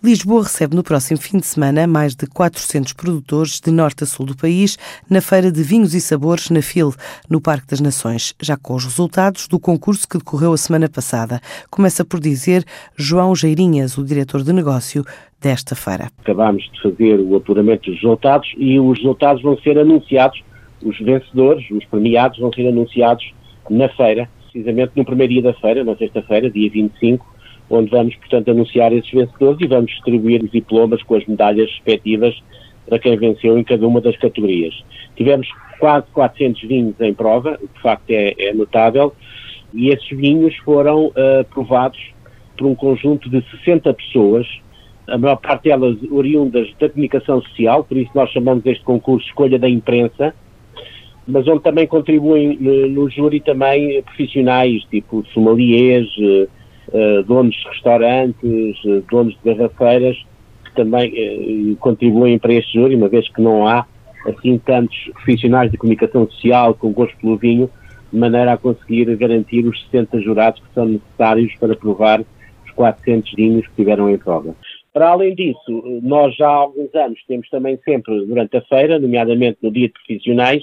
Lisboa recebe no próximo fim de semana mais de 400 produtores de norte a sul do país na Feira de Vinhos e Sabores na FIL, no Parque das Nações, já com os resultados do concurso que decorreu a semana passada. Começa por dizer João Geirinhas, o diretor de negócio desta feira. Acabámos de fazer o apuramento dos resultados e os resultados vão ser anunciados, os vencedores, os premiados vão ser anunciados na feira, precisamente no primeiro dia da feira, na sexta-feira, dia 25, onde vamos, portanto, anunciar esses vencedores e vamos distribuir os diplomas com as medalhas respectivas para quem venceu em cada uma das categorias. Tivemos quase 400 vinhos em prova, o que de facto é, é notável, e esses vinhos foram uh, provados por um conjunto de 60 pessoas, a maior parte delas oriundas da comunicação social, por isso nós chamamos este concurso Escolha da Imprensa, mas onde também contribuem no, no júri também profissionais, tipo sommeliers, uh, eh, donos de restaurantes, eh, donos de garrafeiras, que também uh, contribuem para este júri, uma vez que não há assim tantos profissionais de comunicação social com gosto pelo vinho, de maneira a conseguir garantir os 60 jurados que são necessários para provar os 400 vinhos que tiveram em prova. Para além disso, nós já há alguns anos temos também sempre, durante a feira, nomeadamente no Dia de Profissionais,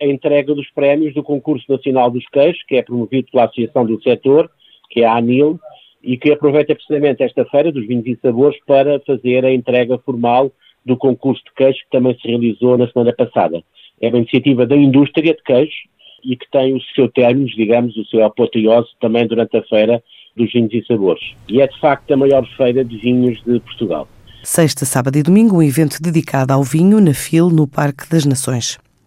a entrega dos prémios do Concurso Nacional dos Queijos, que é promovido pela Associação do Setor, que é a ANIL, e que aproveita precisamente esta feira dos vinhos e sabores para fazer a entrega formal do concurso de queijo que também se realizou na semana passada. É uma iniciativa da indústria de queijo e que tem o seu término, digamos, o seu apoteose também durante a feira dos vinhos e sabores. E é de facto a maior feira de vinhos de Portugal. Sexta, sábado e domingo, um evento dedicado ao vinho na FIL, no Parque das Nações.